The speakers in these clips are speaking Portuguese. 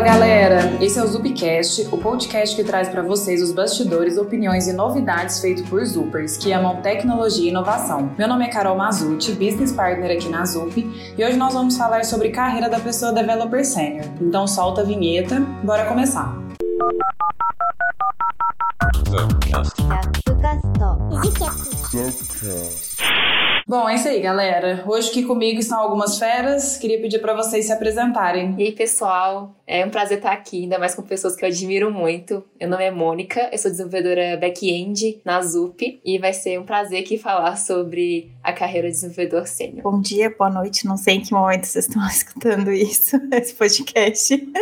Fala galera, esse é o Zupcast, o podcast que traz para vocês os bastidores, opiniões e novidades feito por Zupers que amam tecnologia e inovação. Meu nome é Carol Mazucci, business partner aqui na Zup, e hoje nós vamos falar sobre carreira da pessoa developer sênior. Então solta a vinheta, bora começar. Zupcast. Bom, é isso aí, galera. Hoje aqui comigo estão algumas feras. Queria pedir para vocês se apresentarem. E aí, pessoal? É um prazer estar aqui, ainda mais com pessoas que eu admiro muito. Meu nome é Mônica, eu sou desenvolvedora back-end na ZUP e vai ser um prazer aqui falar sobre a carreira de desenvolvedor sênior. Bom dia, boa noite, não sei em que momento vocês estão escutando isso, esse podcast.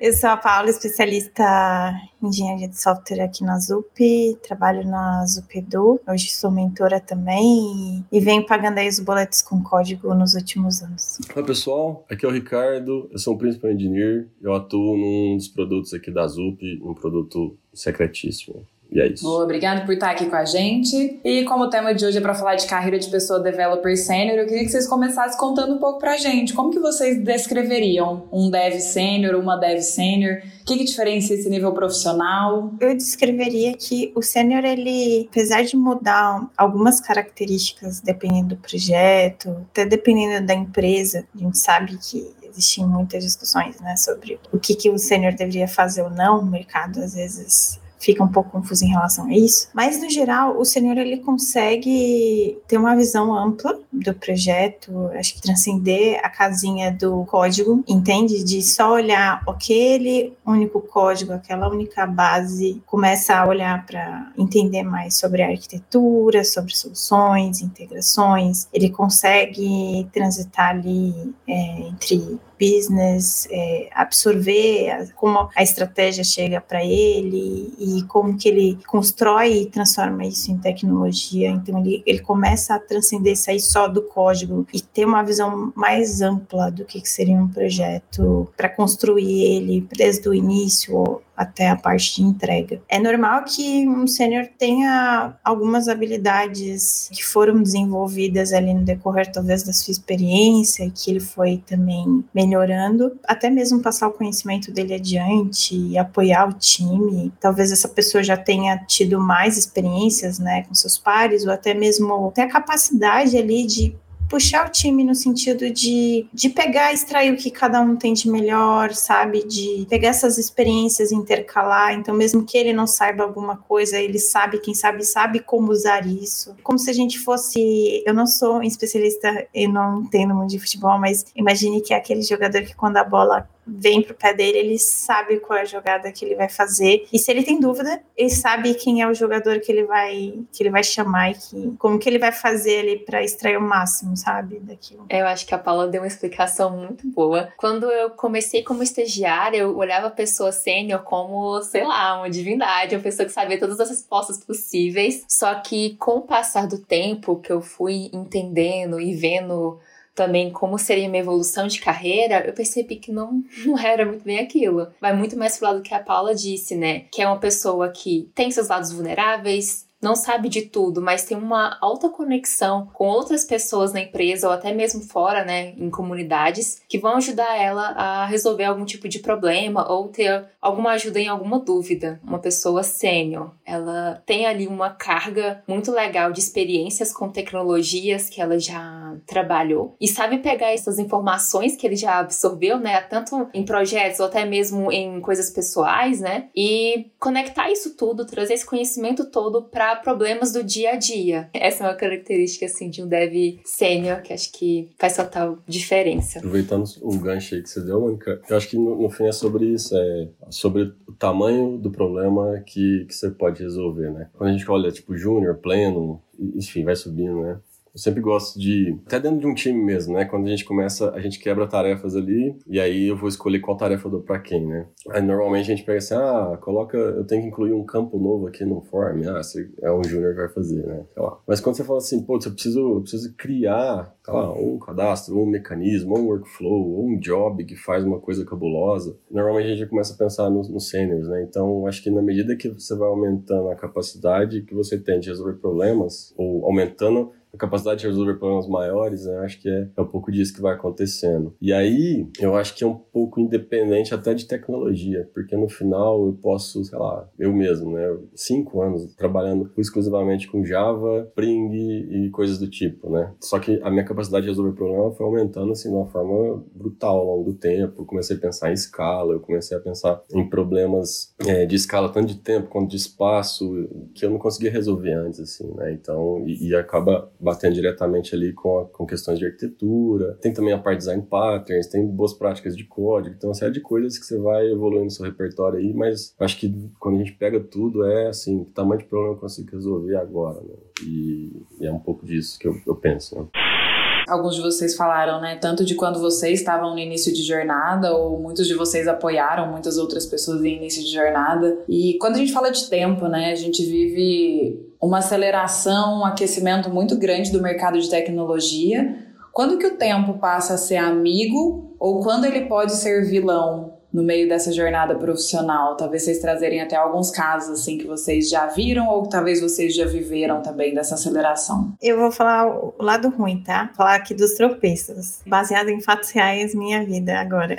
Eu sou a Paula, especialista em engenharia de software aqui na ZUP, trabalho na ZUP Edu, hoje sou mentora também e, venho pagando aí os boletos com código nos últimos anos. Olá pessoal, aqui é o Ricardo, eu sou um Principal Engineer, eu atuo num dos produtos aqui da ZUP, um produto secretíssimo. E é isso. Boa, obrigado por estar aqui com a gente. E como o tema de hoje é para falar de carreira de pessoa developer sênior, eu queria que vocês começassem contando um pouco pra gente. Como que vocês descreveriam um dev sênior, uma dev sênior? O que, que diferencia esse nível profissional? Eu descreveria que o sênior, ele, apesar de mudar algumas características dependendo do projeto, até dependendo da empresa, a gente sabe que existem muitas discussões né, sobre o que, que o sênior deveria fazer ou não. O mercado, às vezes, fica um pouco confuso em relação a isso. Mas, no geral, o senhor ele consegue ter uma visão ampla do projeto, acho que transcender a casinha do código, entende? De só olhar aquele único código, aquela única base, começa a olhar para entender mais sobre a arquitetura, sobre soluções, integrações. Ele consegue transitar ali é, entre business, é, absorver a, como a estratégia chega para ele e como que ele constrói e transforma isso em tecnologia. Então ele, ele começa a transcender sair só do código e ter uma visão mais ampla do que seria um projeto para construir ele desde o início até a parte de entrega. É normal que um sênior tenha algumas habilidades que foram desenvolvidas ali no decorrer talvez da sua experiência, que ele foi também melhorando, até mesmo passar o conhecimento dele adiante e apoiar o time. Talvez essa pessoa já tenha tido mais experiências, né, com seus pares ou até mesmo ter a capacidade ali de puxar o time no sentido de, de pegar, extrair o que cada um tem de melhor, sabe? De pegar essas experiências e intercalar. Então, mesmo que ele não saiba alguma coisa, ele sabe, quem sabe, sabe como usar isso. Como se a gente fosse. Eu não sou especialista e não entendo muito de futebol, mas imagine que é aquele jogador que quando a bola vem pro pé dele, ele sabe qual é a jogada que ele vai fazer. E se ele tem dúvida, ele sabe quem é o jogador que ele vai que ele vai chamar e que, como que ele vai fazer ali para extrair o máximo, sabe, daquilo. Eu acho que a Paula deu uma explicação muito boa. Quando eu comecei como estagiária, eu olhava a pessoa sênior como, sei lá, uma divindade, uma pessoa que sabia todas as respostas possíveis. Só que com o passar do tempo que eu fui entendendo e vendo também como seria minha evolução de carreira, eu percebi que não, não era muito bem aquilo. Vai muito mais pro lado que a Paula disse, né? Que é uma pessoa que tem seus lados vulneráveis, não sabe de tudo, mas tem uma alta conexão com outras pessoas na empresa ou até mesmo fora, né, em comunidades, que vão ajudar ela a resolver algum tipo de problema ou ter alguma ajuda em alguma dúvida. Uma pessoa sênior, ela tem ali uma carga muito legal de experiências com tecnologias que ela já trabalhou e sabe pegar essas informações que ele já absorveu, né, tanto em projetos ou até mesmo em coisas pessoais, né, e conectar isso tudo, trazer esse conhecimento todo para problemas do dia a dia. Essa é uma característica assim de um dev sênior que acho que faz total diferença. Aproveitando o gancho aí que você deu, Mônica, eu acho que no, no fim é sobre isso, é sobre o tamanho do problema que, que você pode resolver, né? Quando a gente olha tipo júnior, pleno, enfim, vai subindo, né? Eu sempre gosto de, até dentro de um time mesmo, né? Quando a gente começa, a gente quebra tarefas ali e aí eu vou escolher qual tarefa eu dou pra quem, né? Aí normalmente a gente pega assim, ah, coloca, eu tenho que incluir um campo novo aqui no form, ah, é um júnior que vai fazer, né? Sei lá. Mas quando você fala assim, pô, eu preciso, eu preciso criar, sei lá, um cadastro, um mecanismo, um workflow, um job que faz uma coisa cabulosa, normalmente a gente começa a pensar nos, nos seniors, né? Então, acho que na medida que você vai aumentando a capacidade que você tem de resolver problemas, ou aumentando a capacidade de resolver problemas maiores, né? Acho que é, é um pouco disso que vai acontecendo. E aí, eu acho que é um pouco independente até de tecnologia, porque no final eu posso, sei lá, eu mesmo, né? Cinco anos trabalhando exclusivamente com Java, Spring e coisas do tipo, né? Só que a minha capacidade de resolver problema foi aumentando, assim, de uma forma brutal ao longo do tempo. Eu comecei a pensar em escala, eu comecei a pensar em problemas é, de escala, tanto de tempo quanto de espaço, que eu não conseguia resolver antes, assim, né? Então, e, e acaba batendo diretamente ali com, a, com questões de arquitetura. Tem também a parte de design patterns, tem boas práticas de código, então uma série de coisas que você vai evoluindo seu repertório aí, mas acho que quando a gente pega tudo é assim, que tamanho de problema eu consigo resolver agora, né? E, e é um pouco disso que eu, eu penso, né? Alguns de vocês falaram, né, tanto de quando vocês estavam no início de jornada, ou muitos de vocês apoiaram muitas outras pessoas no início de jornada. E quando a gente fala de tempo, né, a gente vive uma aceleração, um aquecimento muito grande do mercado de tecnologia. Quando que o tempo passa a ser amigo ou quando ele pode ser vilão no meio dessa jornada profissional? Talvez vocês trazerem até alguns casos assim que vocês já viram ou talvez vocês já viveram também dessa aceleração. Eu vou falar o lado ruim, tá? Falar aqui dos tropeços, baseado em fatos reais minha vida agora.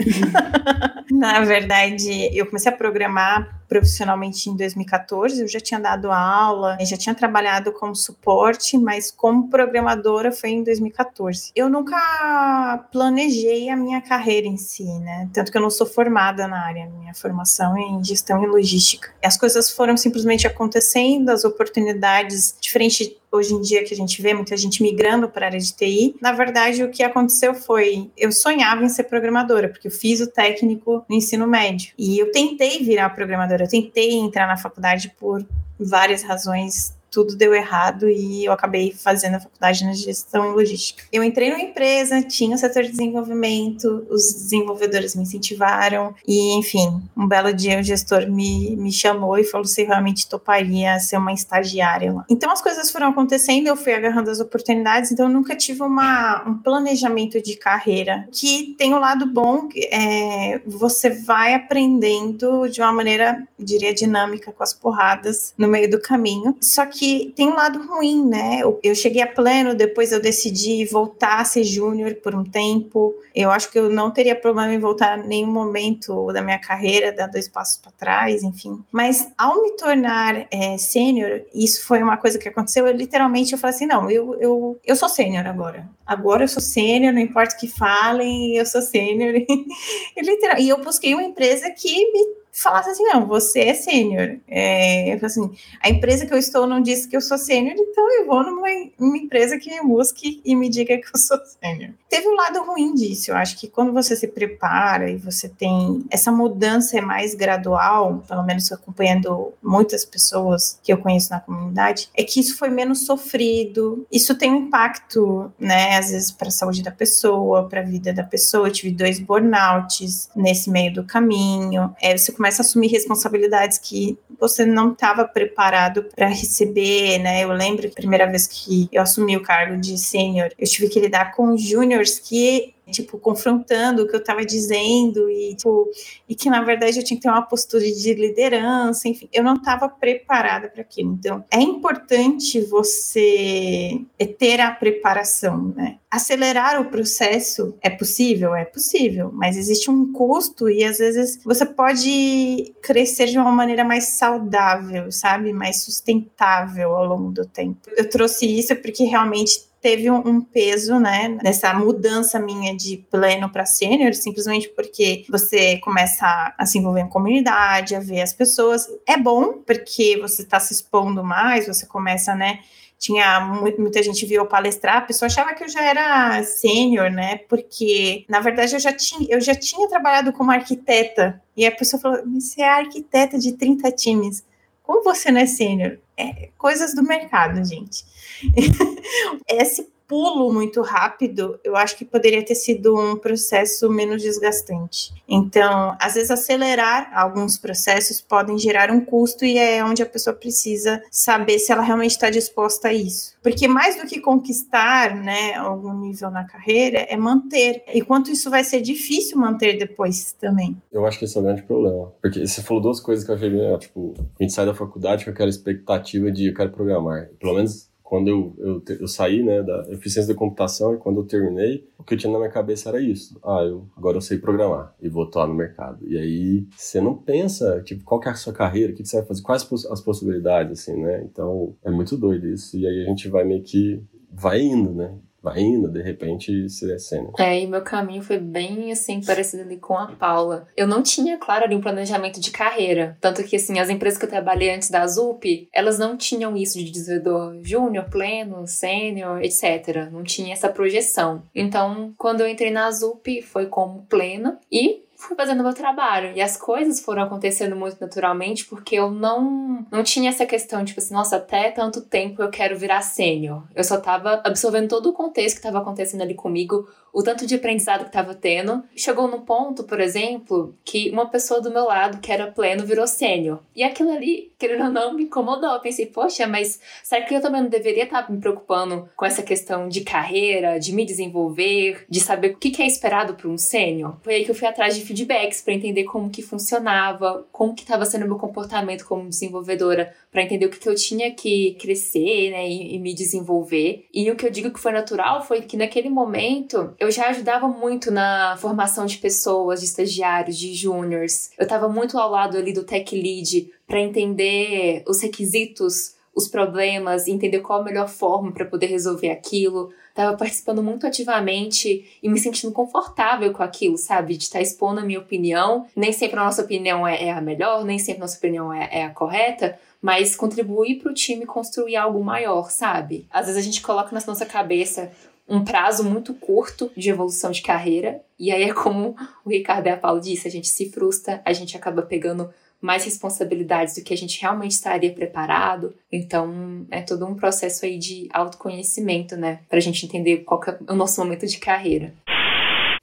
Na verdade, eu comecei a programar profissionalmente em 2014. Eu já tinha dado aula, já tinha trabalhado como suporte, mas como programadora foi em 2014. Eu nunca planejei a minha carreira em si, né? Tanto que eu não sou formada na área, minha formação é em gestão e logística. As coisas foram simplesmente acontecendo, as oportunidades, diferente hoje em dia que a gente vê muita gente migrando para a área de TI, na verdade o que aconteceu foi, eu sonhava em ser programadora, porque eu fiz o técnico no ensino médio, e eu tentei virar programadora, eu tentei entrar na faculdade por várias razões tudo deu errado e eu acabei fazendo a faculdade de gestão e logística. Eu entrei numa empresa, tinha o setor de desenvolvimento, os desenvolvedores me incentivaram e, enfim, um belo dia o gestor me, me chamou e falou se realmente toparia ser uma estagiária lá. Então as coisas foram acontecendo, eu fui agarrando as oportunidades, então eu nunca tive uma, um planejamento de carreira que tem o um lado bom, é, você vai aprendendo de uma maneira, diria, dinâmica com as porradas no meio do caminho, só que que tem um lado ruim, né? Eu, eu cheguei a pleno, depois eu decidi voltar a ser júnior por um tempo. Eu acho que eu não teria problema em voltar em nenhum momento da minha carreira, dar dois passos para trás, enfim. Mas ao me tornar é, sênior, isso foi uma coisa que aconteceu. Eu literalmente eu falei assim: não, eu, eu, eu sou sênior agora. Agora eu sou sênior, não importa o que falem, eu sou sênior. e, e eu busquei uma empresa que me falasse assim, não, você é sênior. É, assim, a empresa que eu estou não disse que eu sou sênior, então eu vou numa, numa, empresa que me busque e me diga que eu sou sênior. Teve um lado ruim disso, eu acho que quando você se prepara e você tem essa mudança é mais gradual, pelo menos acompanhando muitas pessoas que eu conheço na comunidade, é que isso foi menos sofrido. Isso tem um impacto, né, às vezes para a saúde da pessoa, para a vida da pessoa. Eu tive dois burnouts nesse meio do caminho. É, você começa a assumir responsabilidades que você não estava preparado para receber, né? Eu lembro que a primeira vez que eu assumi o cargo de sênior, eu tive que lidar com júniores que tipo, confrontando o que eu estava dizendo e, tipo, e que, na verdade, eu tinha que ter uma postura de liderança, enfim, eu não estava preparada para aquilo. Então, é importante você ter a preparação, né? Acelerar o processo é possível? É possível, mas existe um custo e, às vezes, você pode crescer de uma maneira mais saudável, sabe? Mais sustentável ao longo do tempo. Eu trouxe isso porque realmente teve um, peso, né, nessa mudança minha de pleno para sênior, simplesmente porque você começa a se envolver em comunidade, a ver as pessoas. É bom porque você está se expondo mais, você começa, né, tinha muita gente viu eu palestrar, a pessoa achava que eu já era sênior, né? Porque na verdade eu já tinha, eu já tinha trabalhado como arquiteta. E a pessoa falou: "Você é arquiteta de 30 times. Como você não é sênior?" É coisas do mercado, gente. Esse pulo muito rápido, eu acho que poderia ter sido um processo menos desgastante. Então, às vezes, acelerar alguns processos podem gerar um custo e é onde a pessoa precisa saber se ela realmente está disposta a isso. Porque mais do que conquistar né, algum nível na carreira, é manter. E quanto isso vai ser difícil manter depois também. Eu acho que esse é o grande problema. Porque você falou duas coisas que eu achei, né, tipo, a gente sai da faculdade com aquela expectativa de eu quero programar. Pelo menos quando eu, eu, eu saí, né, da eficiência da computação e quando eu terminei, o que eu tinha na minha cabeça era isso. Ah, eu, agora eu sei programar e vou atuar no mercado. E aí você não pensa, tipo, qual que é a sua carreira, o que, que você vai fazer, quais as possibilidades, assim, né? Então é muito doido isso. E aí a gente vai meio que vai indo, né? Vai indo, de repente se descendo. É, e meu caminho foi bem assim, parecido ali com a Paula. Eu não tinha, claro, ali um planejamento de carreira. Tanto que, assim, as empresas que eu trabalhei antes da ZUP, elas não tinham isso de desenvolvedor júnior, pleno, sênior, etc. Não tinha essa projeção. Então, quando eu entrei na ZUP, foi como plena e fui fazendo meu trabalho. E as coisas foram acontecendo muito naturalmente porque eu não, não tinha essa questão, tipo assim, nossa, até tanto tempo eu quero virar sênior. Eu só tava absorvendo todo o contexto que estava acontecendo ali comigo, o tanto de aprendizado que estava tendo. Chegou num ponto, por exemplo, que uma pessoa do meu lado, que era pleno, virou sênior. E aquilo ali, querendo ou não, me incomodou. Eu pensei, poxa, mas será que eu também não deveria estar me preocupando com essa questão de carreira, de me desenvolver, de saber o que é esperado para um sênior? Foi aí que eu fui atrás de feedbacks para entender como que funcionava, como que estava sendo meu comportamento como desenvolvedora, para entender o que, que eu tinha que crescer, né, e, e me desenvolver. E o que eu digo que foi natural foi que naquele momento eu já ajudava muito na formação de pessoas, de estagiários, de júniors. Eu estava muito ao lado ali do tech lead para entender os requisitos, os problemas, entender qual a melhor forma para poder resolver aquilo. Tava participando muito ativamente e me sentindo confortável com aquilo, sabe? De estar tá expondo a minha opinião. Nem sempre a nossa opinião é, é a melhor, nem sempre a nossa opinião é, é a correta, mas contribuir para o time construir algo maior, sabe? Às vezes a gente coloca na nossa cabeça um prazo muito curto de evolução de carreira. E aí é como o Ricardo e a Paula disse, a gente se frustra, a gente acaba pegando mais responsabilidades do que a gente realmente estaria preparado. Então, é todo um processo aí de autoconhecimento, né? Pra gente entender qual é o nosso momento de carreira.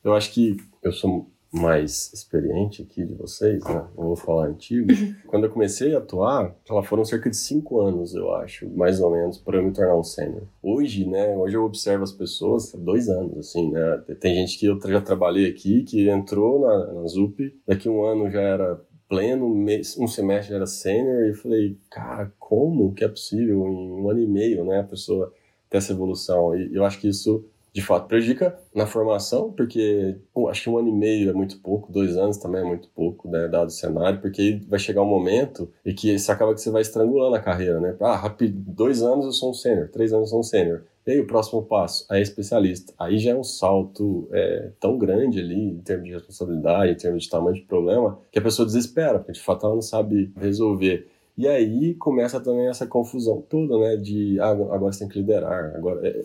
Eu acho que eu sou mais experiente aqui de vocês, né? Não vou falar antigo. Quando eu comecei a atuar, ela foram cerca de cinco anos, eu acho, mais ou menos, para eu me tornar um sênior. Hoje, né? Hoje eu observo as pessoas, dois anos, assim, né? Tem gente que eu já trabalhei aqui, que entrou na, na ZUP, daqui um ano já era pleno, um semestre já era sênior, e eu falei, cara, como que é possível em um ano e meio, né? A pessoa ter essa evolução. E eu acho que isso de fato prejudica na formação, porque pô, acho que um ano e meio é muito pouco, dois anos também é muito pouco, né, dado o cenário, porque vai chegar um momento e que isso acaba que você vai estrangulando a carreira, né? Ah, rápido, dois anos eu sou um sênior, três anos eu sou um sênior. E aí o próximo passo, aí é especialista. Aí já é um salto é, tão grande ali, em termos de responsabilidade, em termos de tamanho de problema, que a pessoa desespera, porque de fato ela não sabe resolver. E aí começa também essa confusão toda, né? De ah, agora você tem que liderar. Agora, é,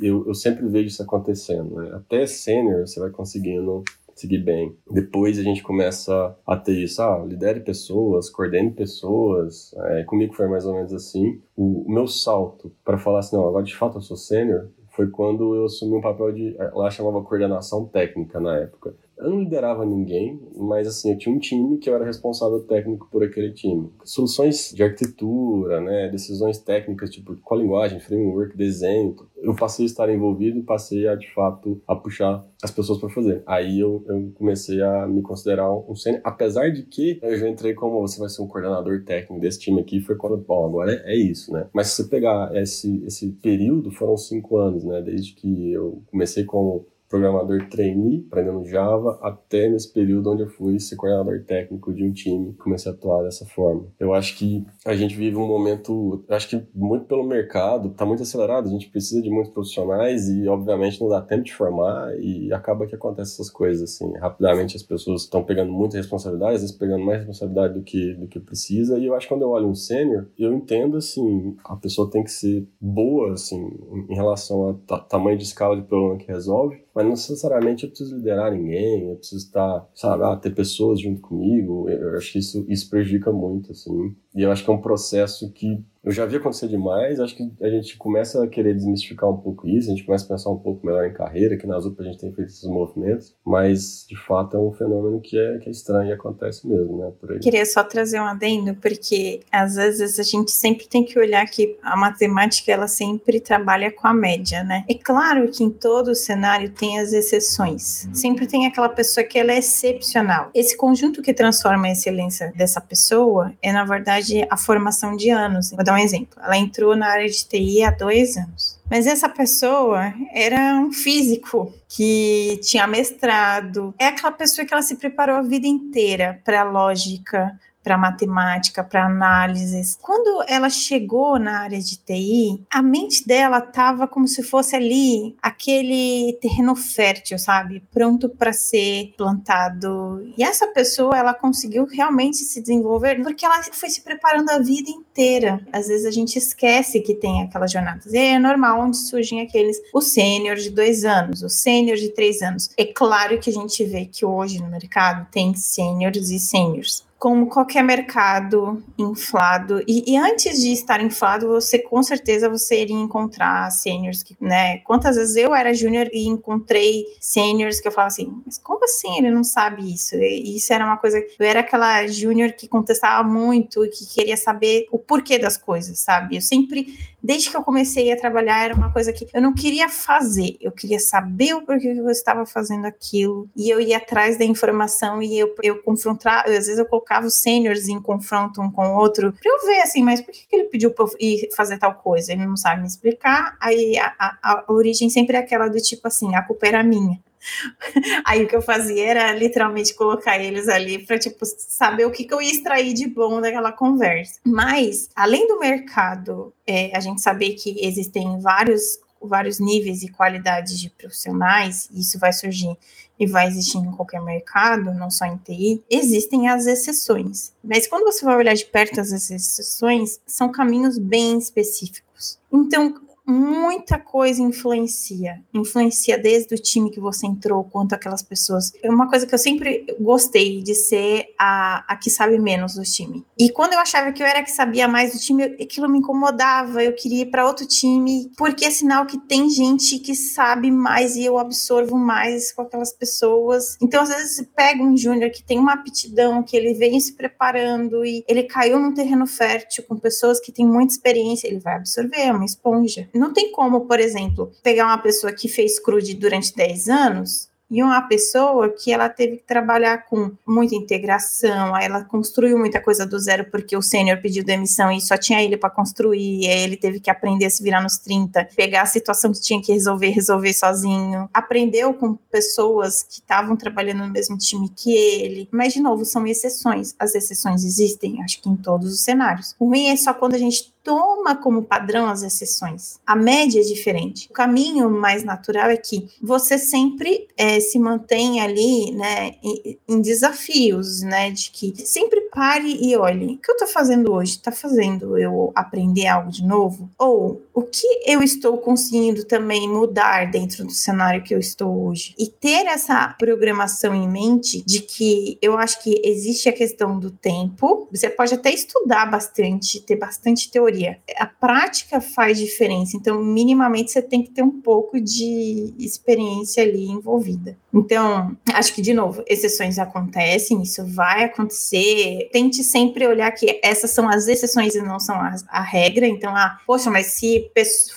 eu, eu sempre vejo isso acontecendo, né? Até sênior você vai conseguindo seguir bem. Depois a gente começa a ter isso, ah, lidere pessoas, coordene pessoas. É, comigo foi mais ou menos assim. O, o meu salto para falar assim, não, agora de fato eu sou sênior, foi quando eu assumi um papel de, lá chamava coordenação técnica na época. Eu não liderava ninguém, mas assim, eu tinha um time que eu era responsável técnico por aquele time. Soluções de arquitetura, né, decisões técnicas, tipo qual linguagem, framework, desenho. Eu passei a estar envolvido e passei a, de fato, a puxar as pessoas para fazer. Aí eu, eu, comecei a me considerar um sênior, apesar de que eu já entrei como você vai ser um coordenador técnico desse time aqui, foi quando, bom, agora é, é isso, né? Mas se você pegar esse, esse período, foram cinco anos, né, desde que eu comecei como programador trainee, aprendendo Java, até nesse período onde eu fui ser coordenador técnico de um time, comecei a atuar dessa forma. Eu acho que a gente vive um momento, acho que muito pelo mercado, está muito acelerado, a gente precisa de muitos profissionais e, obviamente, não dá tempo de formar e acaba que acontece essas coisas, assim, rapidamente as pessoas estão pegando muita responsabilidade, às vezes pegando mais responsabilidade do que, do que precisa, e eu acho que quando eu olho um sênior, eu entendo, assim, a pessoa tem que ser boa, assim, em relação ao tamanho de escala de problema que resolve, mas não necessariamente eu preciso liderar ninguém, eu preciso estar, sabe, ah, ter pessoas junto comigo. Eu acho que isso, isso prejudica muito, assim. E eu acho que é um processo que eu já vi acontecer demais, acho que a gente começa a querer desmistificar um pouco isso, a gente começa a pensar um pouco melhor em carreira, que na Zupa a gente tem feito esses movimentos, mas de fato é um fenômeno que é, que é estranho e acontece mesmo, né, por aí. Queria só trazer um adendo, porque às vezes a gente sempre tem que olhar que a matemática ela sempre trabalha com a média, né? É claro que em todo cenário tem as exceções, sempre tem aquela pessoa que ela é excepcional. Esse conjunto que transforma a excelência dessa pessoa é, na verdade, a formação de anos. Vou dar um exemplo. Ela entrou na área de TI há dois anos. Mas essa pessoa era um físico que tinha mestrado. É aquela pessoa que ela se preparou a vida inteira para lógica, para matemática, para análises. Quando ela chegou na área de TI, a mente dela estava como se fosse ali aquele terreno fértil, sabe? Pronto para ser plantado. E essa pessoa, ela conseguiu realmente se desenvolver porque ela foi se preparando a vida inteira. Às vezes a gente esquece que tem aquelas jornadas. E é normal onde surgem aqueles, o sênior de dois anos, o sênior de três anos. É claro que a gente vê que hoje no mercado tem sêniores e sêniors como qualquer mercado inflado. E, e, antes de estar inflado, você com certeza você iria encontrar seniors que, né? Quantas vezes eu era júnior e encontrei seniors que eu falava assim, mas como assim ele não sabe isso? E isso era uma coisa. Eu era aquela júnior que contestava muito e que queria saber o porquê das coisas, sabe? Eu sempre desde que eu comecei a trabalhar, era uma coisa que eu não queria fazer, eu queria saber o porquê que eu estava fazendo aquilo, e eu ia atrás da informação e eu, eu confrontar, eu, às vezes eu colocava os seniors em confronto um com o outro, para eu ver assim, mas por que, que ele pediu para ir fazer tal coisa? Ele não sabe me explicar, aí a, a, a origem sempre é aquela do tipo assim, a culpa era minha. Aí o que eu fazia era literalmente colocar eles ali para tipo saber o que, que eu ia extrair de bom daquela conversa. Mas além do mercado, é, a gente saber que existem vários vários níveis e qualidades de profissionais, isso vai surgir e vai existir em qualquer mercado, não só em TI, existem as exceções. Mas quando você vai olhar de perto as exceções, são caminhos bem específicos. Então, muita coisa influencia. Influencia desde o time que você entrou, quanto aquelas pessoas. É uma coisa que eu sempre gostei de ser a, a que sabe menos do time. E quando eu achava que eu era a que sabia mais do time, aquilo me incomodava. Eu queria ir para outro time, porque é sinal que tem gente que sabe mais e eu absorvo mais com aquelas pessoas. Então, às vezes, você pega um júnior que tem uma aptidão, que ele vem se preparando e ele caiu num terreno fértil com pessoas que têm muita experiência, ele vai absorver, é uma esponja. Não tem como, por exemplo, pegar uma pessoa que fez crude durante 10 anos e uma pessoa que ela teve que trabalhar com muita integração, aí ela construiu muita coisa do zero porque o sênior pediu demissão e só tinha ele para construir, aí ele teve que aprender a se virar nos 30, pegar a situação que tinha que resolver, resolver sozinho. Aprendeu com pessoas que estavam trabalhando no mesmo time que ele. Mas de novo, são exceções. As exceções existem, acho que em todos os cenários. O ruim é só quando a gente toma como padrão as exceções. A média é diferente. O caminho mais natural é que você sempre é, se mantenha ali, né, em, em, desafios, né, de que sempre pare e olhe, o que eu estou fazendo hoje? Está fazendo eu aprender algo de novo? Ou o que eu estou conseguindo também mudar dentro do cenário que eu estou hoje? E ter essa programação em mente de que eu acho que existe a questão do tempo, você pode até estudar bastante, ter bastante teoria teoria. A prática faz diferença, então, minimamente, você tem que ter um pouco de experiência ali envolvida. Então, acho que, de novo, exceções acontecem, isso vai acontecer. Tente sempre olhar que essas são as exceções e não são a, a regra. Então, ah, poxa, mas se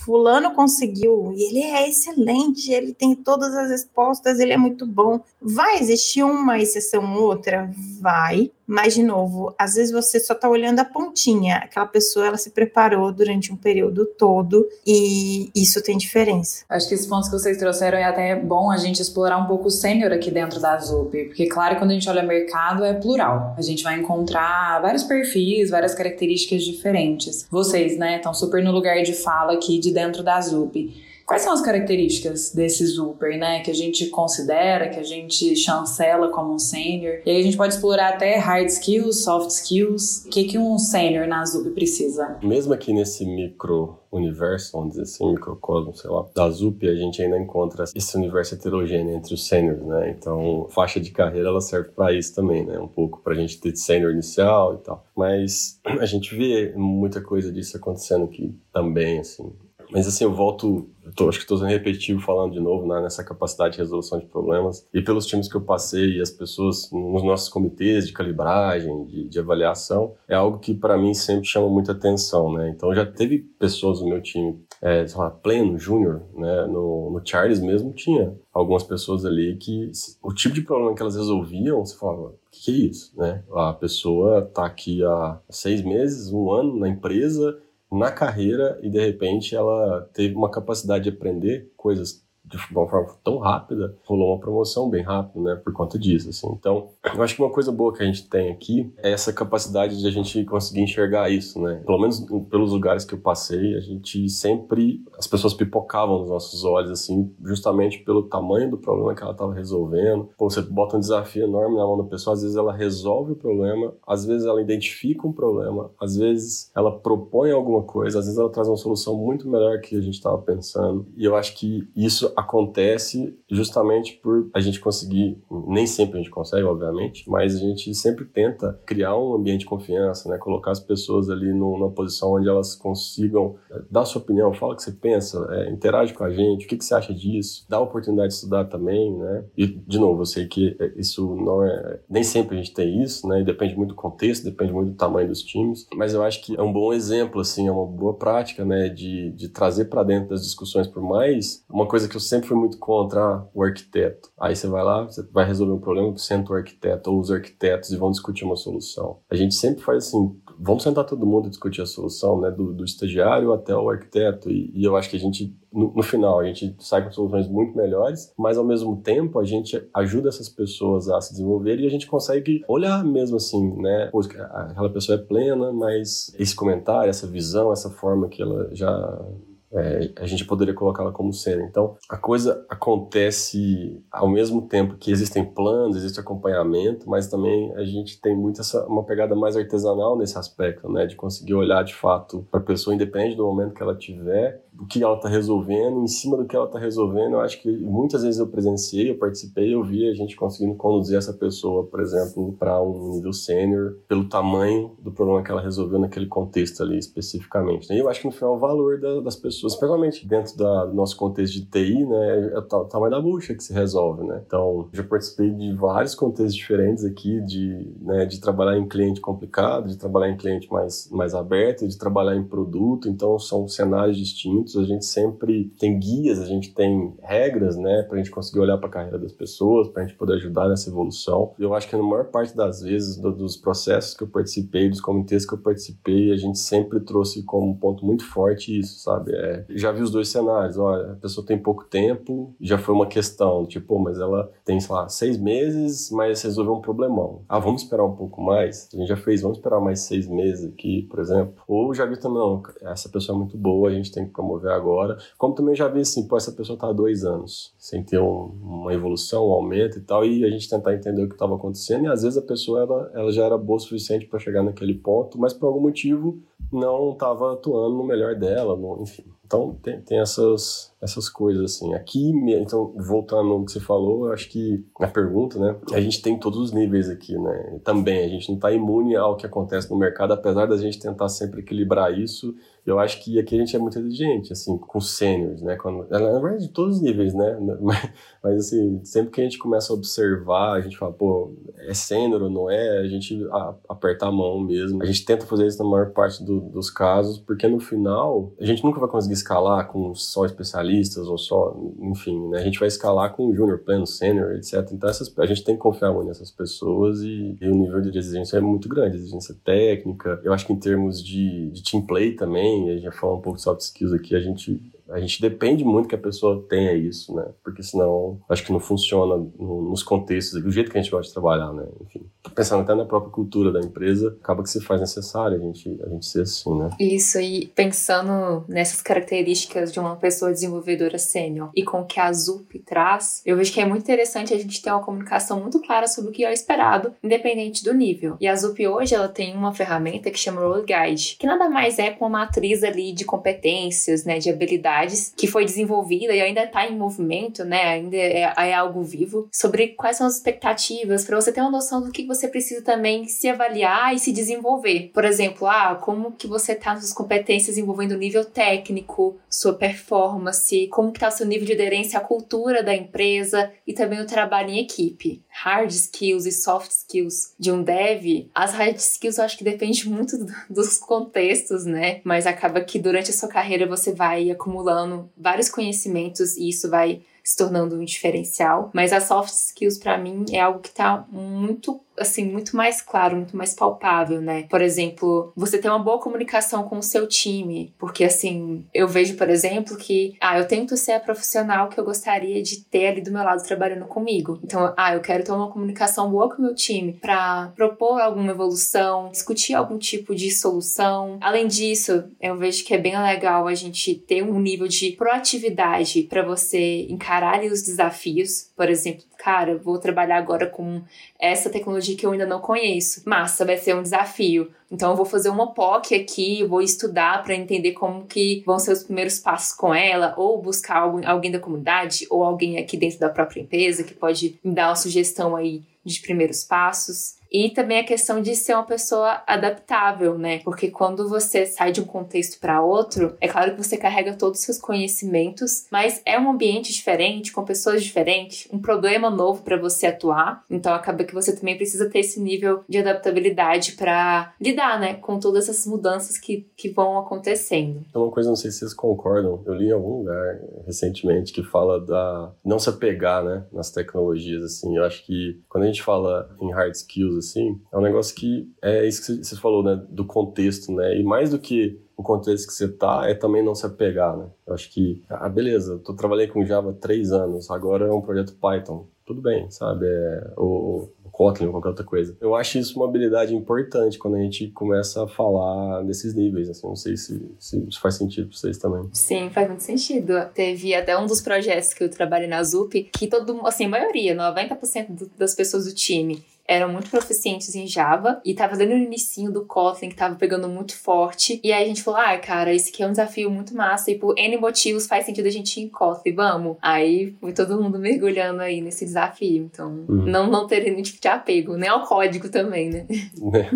Fulano conseguiu e ele é excelente, ele tem todas as respostas, ele é muito bom. Vai existir uma exceção ou outra? Vai. Mas, de novo, às vezes você só está olhando a pontinha. Aquela pessoa, ela se preparou durante um período todo e isso tem diferença. Acho que esses pontos que vocês trouxeram é até bom a gente explorar um pouco o sênior aqui dentro da ZUP, porque, claro, quando a gente olha mercado, é plural. A gente vai encontrar vários perfis, várias características diferentes. Vocês, né, estão super no lugar de fala aqui de dentro da ZUP. Quais são as características desse Zuper, né? Que a gente considera, que a gente chancela como um sênior. E aí a gente pode explorar até hard skills, soft skills. O que, que um sênior na Zup precisa? Mesmo aqui nesse micro universo, vamos dizer assim, microcosmo, sei lá, da ZUP, a gente ainda encontra esse universo heterogêneo entre os sêniores, né? Então, faixa de carreira, ela serve para isso também, né? Um pouco para a gente ter sênior inicial e tal. Mas a gente vê muita coisa disso acontecendo aqui também, assim. Mas assim, eu volto, eu tô, acho que estou sendo repetitivo falando de novo né, nessa capacidade de resolução de problemas. E pelos times que eu passei e as pessoas nos nossos comitês de calibragem, de, de avaliação, é algo que para mim sempre chama muita atenção, né? Então já teve pessoas no meu time é, sei lá, pleno, júnior, né? No, no Charles mesmo tinha algumas pessoas ali que o tipo de problema que elas resolviam, você falava, que, que é isso, né? A pessoa tá aqui há seis meses, um ano na empresa, na carreira e de repente ela teve uma capacidade de aprender coisas de uma forma tão rápida, rolou uma promoção bem rápido, né, por conta disso, assim. Então, eu acho que uma coisa boa que a gente tem aqui é essa capacidade de a gente conseguir enxergar isso, né. Pelo menos pelos lugares que eu passei, a gente sempre, as pessoas pipocavam nos nossos olhos, assim, justamente pelo tamanho do problema que ela estava resolvendo. Pô, você bota um desafio enorme na mão da pessoa, às vezes ela resolve o problema, às vezes ela identifica um problema, às vezes ela propõe alguma coisa, às vezes ela traz uma solução muito melhor que a gente estava pensando. E eu acho que isso acontece justamente por a gente conseguir, nem sempre a gente consegue, obviamente, mas a gente sempre tenta criar um ambiente de confiança, né? Colocar as pessoas ali numa posição onde elas consigam eh, dar sua opinião, fala o que você pensa, é, interage com a gente, o que, que você acha disso, dá a oportunidade de estudar também, né? E, de novo, eu sei que eh, isso não é... Nem sempre a gente tem isso, né? E depende muito do contexto, depende muito do tamanho dos times, mas eu acho que é um bom exemplo, assim, é uma boa prática, né? De, de trazer para dentro das discussões, por mais... Uma coisa que eu sempre fui muito contra o arquiteto. Aí você vai lá, você vai resolver um problema, senta o arquiteto ou os arquitetos e vão discutir uma solução. A gente sempre faz assim, vamos sentar todo mundo e discutir a solução, né, do, do estagiário até o arquiteto. E, e, eu acho que a gente, no, no, final, a gente sai com soluções muito melhores, mas ao mesmo tempo a gente ajuda essas pessoas a se desenvolver e a gente consegue olhar mesmo assim, né, Pô, aquela pessoa é plena, mas esse comentário, essa visão, essa forma que ela já é, a gente poderia colocá-la como cena. Então, a coisa acontece ao mesmo tempo que existem planos, existe acompanhamento, mas também a gente tem muito essa, uma pegada mais artesanal nesse aspecto, né? De conseguir olhar de fato para a pessoa, independente do momento que ela tiver, o que ela está resolvendo, em cima do que ela está resolvendo, eu acho que muitas vezes eu presenciei, eu participei, eu vi a gente conseguindo conduzir essa pessoa, por exemplo, para um nível sênior, pelo tamanho do problema que ela resolveu naquele contexto ali especificamente. Né? E eu acho que no final o valor da, das pessoas, especialmente dentro da, do nosso contexto de TI, né, é o tamanho da bucha que se resolve, né? Então, já participei de vários contextos diferentes aqui, de, né, de trabalhar em cliente complicado, de trabalhar em cliente mais, mais aberto, de trabalhar em produto, então são cenários distintos a gente sempre tem guias, a gente tem regras, né, para a gente conseguir olhar para a carreira das pessoas, para a gente poder ajudar nessa evolução. Eu acho que na maior parte das vezes, do, dos processos que eu participei, dos comitês que eu participei, a gente sempre trouxe como um ponto muito forte isso, sabe? É, já vi os dois cenários, olha, a pessoa tem pouco tempo, já foi uma questão, tipo, mas ela tem, sei lá, seis meses, mas resolveu um problemão. Ah, vamos esperar um pouco mais? A gente já fez, vamos esperar mais seis meses aqui, por exemplo. Ou já vi também, não, essa pessoa é muito boa, a gente tem que promover ver agora. Como também já vi assim, pô, essa pessoa tá há dois anos sem ter um, uma evolução, um aumento e tal, e a gente tentar entender o que estava acontecendo, e às vezes a pessoa ela, ela já era boa o suficiente para chegar naquele ponto, mas por algum motivo não estava atuando no melhor dela, no, enfim. Então tem, tem essas, essas coisas assim. Aqui, então, voltando no que você falou, eu acho que a pergunta, né? A gente tem todos os níveis aqui, né? Também, a gente não está imune ao que acontece no mercado, apesar da gente tentar sempre equilibrar isso eu acho que aqui a gente é muito exigente, assim, com sêniores, né? Quando, na verdade, de todos os níveis, né? Mas, mas, assim, sempre que a gente começa a observar, a gente fala, pô, é sênior ou não é? A gente a, aperta a mão mesmo. A gente tenta fazer isso na maior parte do, dos casos, porque no final, a gente nunca vai conseguir escalar com só especialistas ou só, enfim, né? A gente vai escalar com júnior, pleno, sênior, etc. Então, essas, a gente tem que confiar muito nessas pessoas e, e, o nível de exigência é muito grande, exigência técnica. Eu acho que em termos de, de team play também, também, já falou um pouco de soft skills aqui, a gente a gente depende muito que a pessoa tenha isso, né? Porque senão acho que não funciona no, nos contextos, do jeito que a gente gosta de trabalhar, né? Enfim, pensando até na própria cultura da empresa, acaba que se faz necessário a gente, a gente ser assim, né? Isso, e pensando nessas características de uma pessoa desenvolvedora sênior e com o que a ZUP traz, eu vejo que é muito interessante a gente ter uma comunicação muito clara sobre o que é esperado, independente do nível. E a ZUP hoje, ela tem uma ferramenta que chama Role Guide, que nada mais é com uma matriz ali de competências, né, de habilidades que foi desenvolvida e ainda está em movimento, né? Ainda é, é, algo vivo, sobre quais são as expectativas, para você ter uma noção do que você precisa também se avaliar e se desenvolver. Por exemplo, ah, como que você está nas suas competências envolvendo o nível técnico, sua performance, como que está o seu nível de aderência à cultura da empresa e também o trabalho em equipe. Hard skills e soft skills de um dev, as hard skills eu acho que depende muito dos contextos, né? Mas acaba que durante a sua carreira você vai acumulando vários conhecimentos e isso vai se tornando um diferencial. Mas as soft skills, para mim, é algo que está muito assim, muito mais claro, muito mais palpável, né? Por exemplo, você ter uma boa comunicação com o seu time, porque assim, eu vejo, por exemplo, que ah, eu tento ser a profissional que eu gostaria de ter ali do meu lado trabalhando comigo. Então, ah, eu quero ter uma comunicação boa com o meu time para propor alguma evolução, discutir algum tipo de solução. Além disso, eu vejo que é bem legal a gente ter um nível de proatividade para você encarar ali os desafios. Por exemplo, cara, vou trabalhar agora com essa tecnologia que eu ainda não conheço. Massa, vai ser um desafio. Então eu vou fazer uma POC aqui, vou estudar para entender como que vão ser os primeiros passos com ela, ou buscar alguém da comunidade, ou alguém aqui dentro da própria empresa que pode me dar uma sugestão aí de primeiros passos. E também a questão de ser uma pessoa adaptável, né? Porque quando você sai de um contexto para outro, é claro que você carrega todos os seus conhecimentos, mas é um ambiente diferente, com pessoas diferentes, um problema novo para você atuar. Então acaba que você também precisa ter esse nível de adaptabilidade para lidar, né, com todas essas mudanças que, que vão acontecendo. É uma coisa, não sei se vocês concordam, eu li em algum lugar recentemente que fala da não se apegar, né, nas tecnologias, assim. Eu acho que quando a gente fala em hard skills, assim, é um negócio que é isso que você falou, né, do contexto, né, e mais do que o contexto que você tá é também não se apegar, né. Eu acho que, ah, beleza, tô trabalhei com Java há três anos, agora é um projeto Python, tudo bem, sabe, é, o, Kotlin ou qualquer outra coisa. Eu acho isso uma habilidade importante quando a gente começa a falar desses níveis, assim, não sei se, se isso faz sentido para vocês também. Sim, faz muito sentido. Teve até um dos projetos que eu trabalhei na ZUP que todo, assim, a maioria, 90% das pessoas do time eram muito proficientes em Java e tava dando o inicinho do Kotlin que tava pegando muito forte. E aí a gente falou: "Ah, cara, esse aqui é um desafio muito massa e por N motivos faz sentido a gente ir em Kotlin, vamos". Aí foi todo mundo mergulhando aí nesse desafio. Então, uhum. não não ter nenhum tipo de apego, nem ao código também, né? É,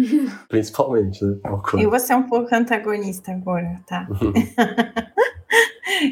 principalmente, né? Eu vou ser um pouco antagonista agora, tá? Uhum.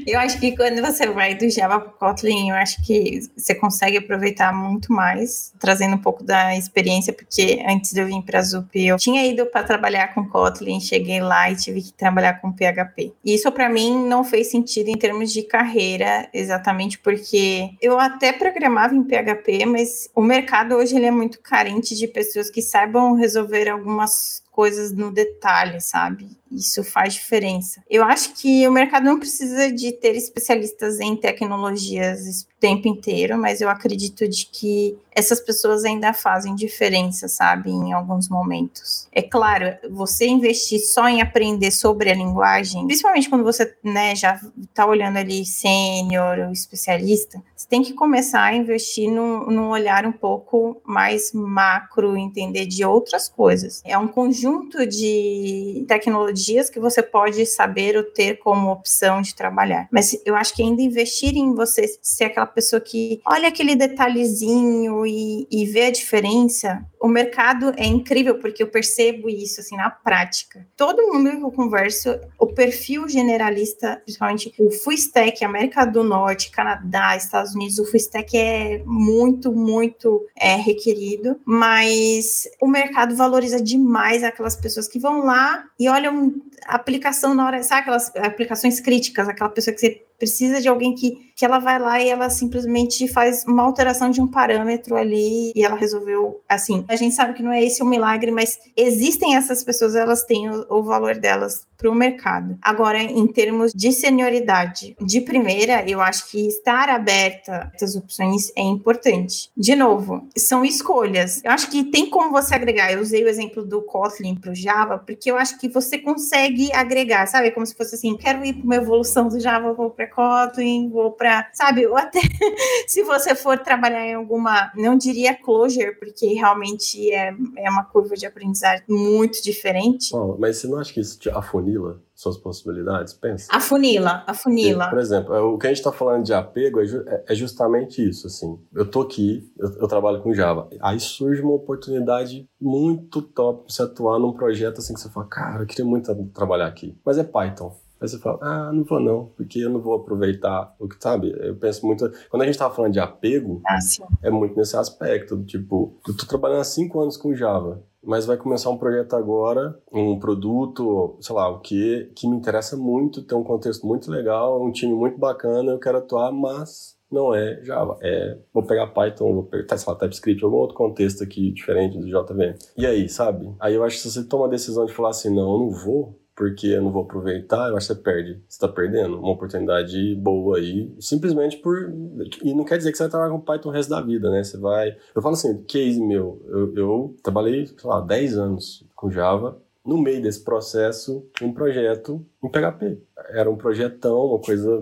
Eu acho que quando você vai do Java para Kotlin, eu acho que você consegue aproveitar muito mais, trazendo um pouco da experiência, porque antes de eu vir para a ZUP, eu tinha ido para trabalhar com Kotlin, cheguei lá e tive que trabalhar com PHP. E isso para mim não fez sentido em termos de carreira, exatamente porque eu até programava em PHP, mas o mercado hoje ele é muito carente de pessoas que saibam resolver algumas coisas no detalhe, sabe? Isso faz diferença. Eu acho que o mercado não precisa de ter especialistas em tecnologias o tempo inteiro, mas eu acredito de que essas pessoas ainda fazem diferença, sabe, em alguns momentos. É claro, você investir só em aprender sobre a linguagem, principalmente quando você, né, já está olhando ali sênior ou especialista, você tem que começar a investir num, num olhar um pouco mais macro, entender de outras coisas. É um conjunto de tecnologias que você pode saber ou ter como opção de trabalhar. Mas eu acho que ainda investir em você ser aquela pessoa que olha aquele detalhezinho e, e vê a diferença, o mercado é incrível porque eu percebo isso assim na prática. Todo mundo que eu converso, o perfil generalista, principalmente o full stack, América do Norte, Canadá, Estados Unidos, o full stack é muito, muito é, requerido, mas o mercado valoriza demais aquelas pessoas que vão lá e olham aplicação na hora, sabe aquelas aplicações críticas, aquela pessoa que você precisa de alguém que, que ela vai lá e ela simplesmente faz uma alteração de um parâmetro ali e ela resolveu assim. A gente sabe que não é esse o milagre, mas existem essas pessoas, elas têm o, o valor delas para o mercado. Agora, em termos de senioridade, de primeira, eu acho que estar aberta essas opções é importante. De novo, são escolhas. Eu acho que tem como você agregar. Eu usei o exemplo do Kotlin para o Java, porque eu acho que você consegue agregar, sabe? Como se fosse assim: quero ir para uma evolução do Java, vou para Kotlin, vou para, sabe, ou até se você for trabalhar em alguma, não diria closure, porque realmente é, é uma curva de aprendizagem muito diferente. Mas você não acha que isso te afunila? suas possibilidades? Pensa. A funila, a funila. Por exemplo, é, o que a gente está falando de apego é, é, é, justamente isso, assim. Eu tô aqui, eu, eu, trabalho com Java, aí surge uma oportunidade muito top pra você atuar num projeto assim que você fala, cara, eu queria muito trabalhar aqui. Mas é Python. Aí você fala, ah, não vou não, porque eu não vou aproveitar o que, sabe? Eu penso muito. Quando a gente tava falando de apego, ah, é muito nesse aspecto, tipo, eu tô trabalhando há cinco anos com Java mas vai começar um projeto agora, um produto, sei lá, o que, que me interessa muito, tem um contexto muito legal, um time muito bacana, eu quero atuar, mas não é Java. É, vou pegar Python, vou pegar, sei lá, TypeScript, algum outro contexto aqui diferente do JVM. E aí, sabe? Aí eu acho que se você toma a decisão de falar assim, não, eu não vou, porque eu não vou aproveitar, eu acho que você perde. Você está perdendo uma oportunidade boa aí, simplesmente por. E não quer dizer que você vai trabalhar com Python o resto da vida, né? Você vai. Eu falo assim, case meu, eu, eu trabalhei, sei lá, 10 anos com Java. No meio desse processo, um projeto em PHP. Era um projetão, uma coisa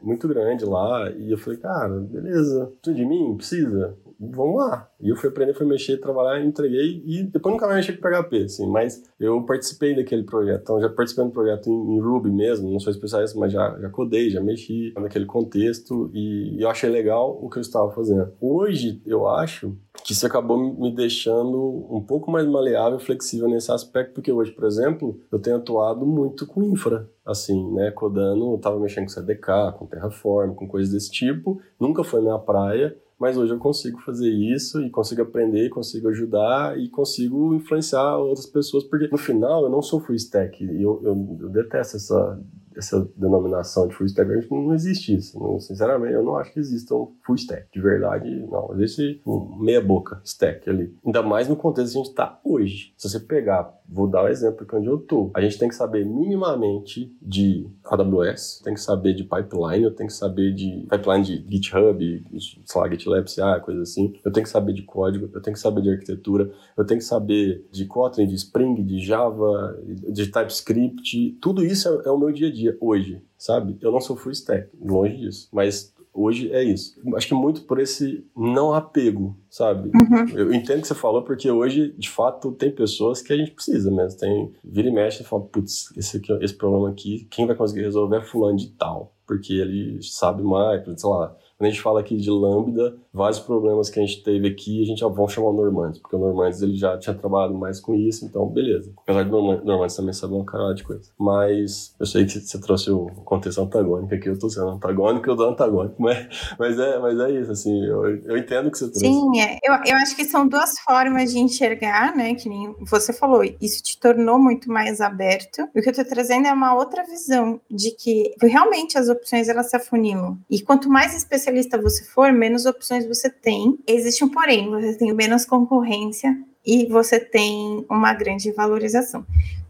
muito grande lá. E eu falei, cara, beleza, tudo de mim? Precisa? Vamos lá. E eu fui aprender, fui mexer, trabalhar, entreguei e depois nunca mais mexi com PHP, assim, mas eu participei daquele projeto. Então já participei do projeto em, em Ruby mesmo, não sou especialista, mas já, já codei, já mexi naquele contexto e, e eu achei legal o que eu estava fazendo. Hoje eu acho que isso acabou me deixando um pouco mais maleável flexível nesse aspecto, porque hoje, por exemplo, eu tenho atuado muito com infra, assim, né, codando, eu tava mexendo com CDK, com Terraform, com coisas desse tipo, nunca foi minha praia, mas hoje eu consigo fazer isso e consigo aprender, consigo ajudar e consigo influenciar outras pessoas, porque no final eu não sou full stack e eu, eu, eu detesto essa essa denominação de full stack, não existe isso. Não, sinceramente, eu não acho que exista um full stack. De verdade, não. Existe um meia boca stack ali. Ainda mais no contexto que a gente está hoje. Se você pegar, vou dar o um exemplo aqui onde eu tô. A gente tem que saber minimamente de AWS, tem que saber de pipeline, eu tenho que saber de pipeline de GitHub, sei lá, GitLab CI, coisa assim. Eu tenho que saber de código, eu tenho que saber de arquitetura, eu tenho que saber de Kotlin, de Spring, de Java, de TypeScript. Tudo isso é, é o meu dia a dia dia, hoje, sabe? Eu não sou full stack, longe disso. Mas hoje é isso. Acho que muito por esse não apego, sabe? Uhum. Eu entendo o que você falou, porque hoje, de fato, tem pessoas que a gente precisa mesmo. Tem vira e mexe e fala, putz, esse, aqui, esse problema aqui, quem vai conseguir resolver é fulano de tal. Porque ele sabe mais, sei lá, quando a gente fala aqui de Lambda, vários problemas que a gente teve aqui, a gente já vão chamar o Normandes, porque o Normandes ele já tinha trabalhado mais com isso, então beleza. Apesar do Normandes também saber uma caralho de coisa. Mas eu sei que você trouxe o contexto antagônico aqui, eu tô sendo antagônico, eu dou antagônico, mas, mas, é, mas é isso, assim, eu, eu entendo que você trouxe. Sim, é. eu, eu acho que são duas formas de enxergar, né, que nem você falou, isso te tornou muito mais aberto. O que eu tô trazendo é uma outra visão de que realmente as opções elas se afunilam. E quanto mais específico especialista você for, menos opções você tem. Existe um porém, você tem menos concorrência e você tem uma grande valorização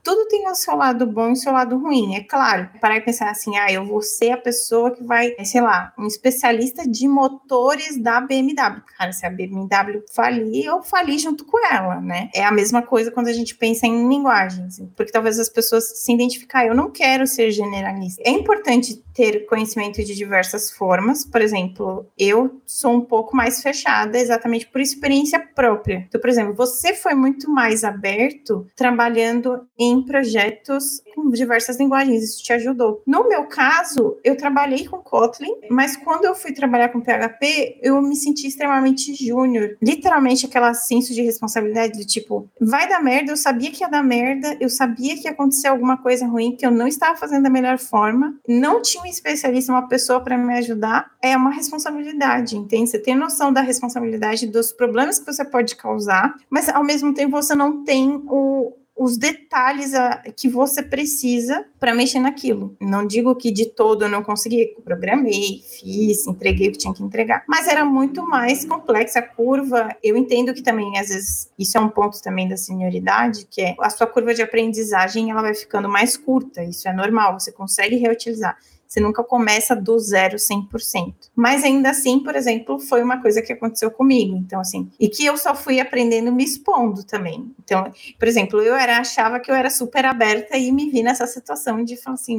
tudo tem o seu lado bom e o seu lado ruim. É claro, parar e pensar assim, ah, eu vou ser a pessoa que vai, sei lá, um especialista de motores da BMW. Cara, se a BMW falir, eu fali junto com ela, né? É a mesma coisa quando a gente pensa em linguagens, porque talvez as pessoas se identificar, eu não quero ser generalista. É importante ter conhecimento de diversas formas. Por exemplo, eu sou um pouco mais fechada exatamente por experiência própria. Então, por exemplo, você foi muito mais aberto trabalhando em em projetos com diversas linguagens, isso te ajudou. No meu caso, eu trabalhei com Kotlin, mas quando eu fui trabalhar com PHP, eu me senti extremamente júnior. Literalmente aquela senso de responsabilidade do tipo, vai dar merda, eu sabia que ia dar merda, eu sabia que ia acontecer alguma coisa ruim, que eu não estava fazendo da melhor forma, não tinha um especialista, uma pessoa para me ajudar, é uma responsabilidade, entende? Você tem noção da responsabilidade dos problemas que você pode causar, mas ao mesmo tempo você não tem o, os detalhes a, que você precisa para mexer naquilo. Não digo que de todo eu não consegui, programei, fiz, entreguei o que tinha que entregar, mas era muito mais complexa a curva. Eu entendo que também às vezes isso é um ponto também da senioridade, que é a sua curva de aprendizagem ela vai ficando mais curta. Isso é normal, você consegue reutilizar. Você nunca começa do zero 100%. Mas ainda assim, por exemplo, foi uma coisa que aconteceu comigo. Então, assim, e que eu só fui aprendendo me expondo também. Então, por exemplo, eu era, achava que eu era super aberta e me vi nessa situação de falar assim,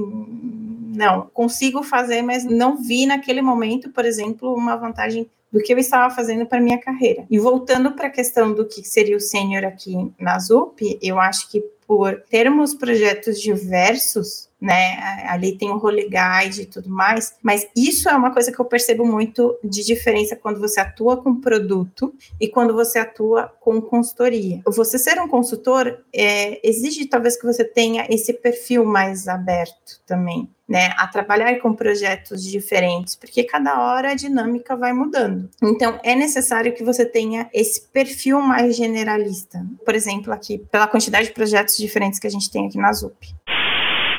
não, consigo fazer, mas não vi naquele momento, por exemplo, uma vantagem do que eu estava fazendo para minha carreira. E voltando para a questão do que seria o sênior aqui na ZUP, eu acho que por termos projetos diversos, né? Ali tem o Role Guide e tudo mais, mas isso é uma coisa que eu percebo muito de diferença quando você atua com produto e quando você atua com consultoria. Você ser um consultor é, exige talvez que você tenha esse perfil mais aberto também né, a trabalhar com projetos diferentes, porque cada hora a dinâmica vai mudando. Então, é necessário que você tenha esse perfil mais generalista. Por exemplo, aqui, pela quantidade de projetos diferentes que a gente tem aqui na ZUP.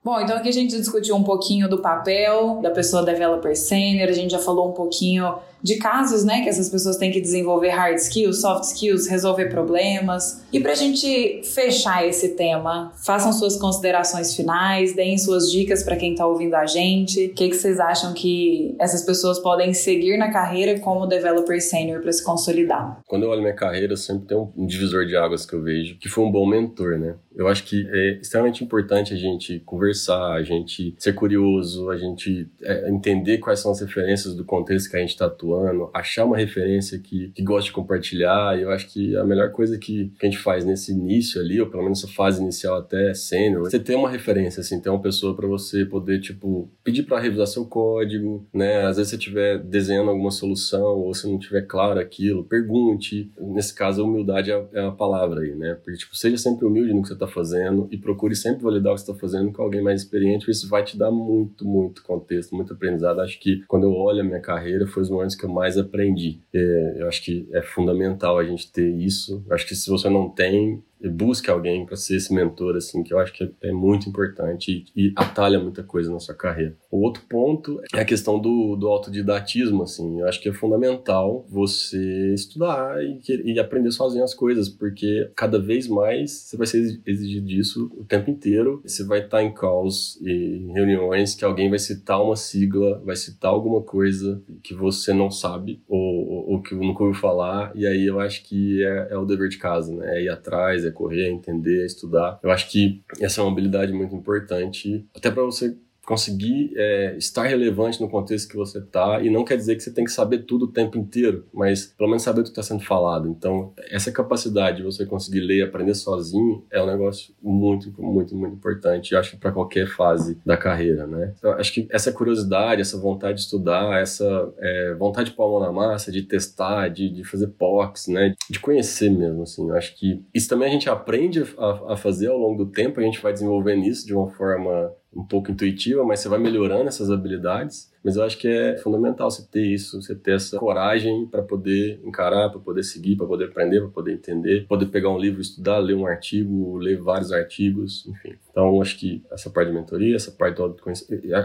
Bom, então aqui a gente discutiu um pouquinho do papel da pessoa developer sênior, a gente já falou um pouquinho de casos, né, que essas pessoas têm que desenvolver hard skills, soft skills, resolver problemas. E para a gente fechar esse tema, façam suas considerações finais, deem suas dicas para quem está ouvindo a gente. O que, que vocês acham que essas pessoas podem seguir na carreira como developer sênior para se consolidar? Quando eu olho minha carreira, sempre tem um divisor de águas que eu vejo, que foi um bom mentor, né? Eu acho que é extremamente importante a gente conversar, a gente ser curioso, a gente é, entender quais são as referências do contexto que a gente está atuando ano, achar uma referência que, que goste de compartilhar. E eu acho que a melhor coisa que, que a gente faz nesse início ali, ou pelo menos essa fase inicial até sênior, você ter uma referência, assim, ter uma pessoa para você poder, tipo, pedir para revisar seu código, né? Às vezes você estiver desenhando alguma solução ou se não tiver claro aquilo, pergunte. Nesse caso, a humildade é, é a palavra aí, né? Porque, tipo, seja sempre humilde no que você está fazendo e procure sempre validar o que você está fazendo com alguém mais experiente, isso vai te dar muito, muito contexto, muito aprendizado. Acho que quando eu olho a minha carreira, foi os momentos que eu mais aprendi. É, eu acho que é fundamental a gente ter isso. Eu acho que se você não tem, busque alguém para ser esse mentor, assim, que eu acho que é, muito importante e, e, atalha muita coisa na sua carreira. O outro ponto é a questão do, do autodidatismo, assim, eu acho que é fundamental você estudar e, e aprender sozinho as coisas, porque cada vez mais você vai ser exigido disso o tempo inteiro, você vai estar em calls e reuniões que alguém vai citar uma sigla, vai citar alguma coisa que você não sabe ou, ou, ou que nunca ouviu falar, e aí eu acho que é, é o dever de casa, né, é ir atrás, correr, entender, estudar. Eu acho que essa é uma habilidade muito importante, até para você conseguir é, estar relevante no contexto que você está e não quer dizer que você tem que saber tudo o tempo inteiro, mas pelo menos saber o que está sendo falado. Então, essa capacidade de você conseguir ler e aprender sozinho é um negócio muito, muito, muito importante. Eu acho que para qualquer fase da carreira, né? Eu acho que essa curiosidade, essa vontade de estudar, essa é, vontade de pôr a mão na massa, de testar, de, de fazer POCs, né? De conhecer mesmo, assim. Eu acho que isso também a gente aprende a, a fazer ao longo do tempo, a gente vai desenvolvendo isso de uma forma um pouco intuitiva, mas você vai melhorando essas habilidades. Mas eu acho que é fundamental você ter isso, você ter essa coragem para poder encarar, para poder seguir, para poder aprender, para poder entender, poder pegar um livro, estudar, ler um artigo, ler vários artigos, enfim. Então, acho que essa parte de mentoria, essa parte do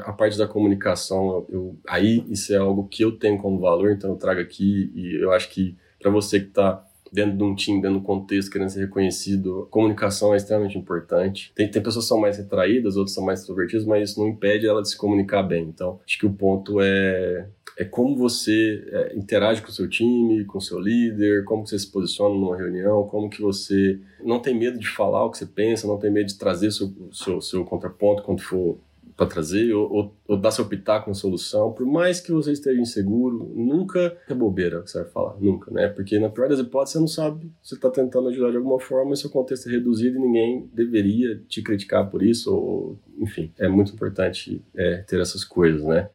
a parte da comunicação, eu, aí isso é algo que eu tenho como valor, então eu trago aqui e eu acho que para você que está dentro de um time, dentro de um contexto, querendo ser reconhecido. Comunicação é extremamente importante. Tem, tem pessoas que são mais retraídas, outras são mais extrovertidas, mas isso não impede ela de se comunicar bem. Então, acho que o ponto é é como você é, interage com o seu time, com o seu líder, como você se posiciona numa reunião, como que você não tem medo de falar o que você pensa, não tem medo de trazer seu, seu, seu contraponto quando for para trazer ou, ou, ou, dar seu pitaco na solução, por mais que você esteja inseguro, nunca é bobeira que você vai falar, nunca, né? Porque na pior das hipóteses você não sabe, você está tentando ajudar de alguma forma, seu contexto é reduzido e ninguém deveria te criticar por isso, ou enfim, é muito importante é, ter essas coisas, né?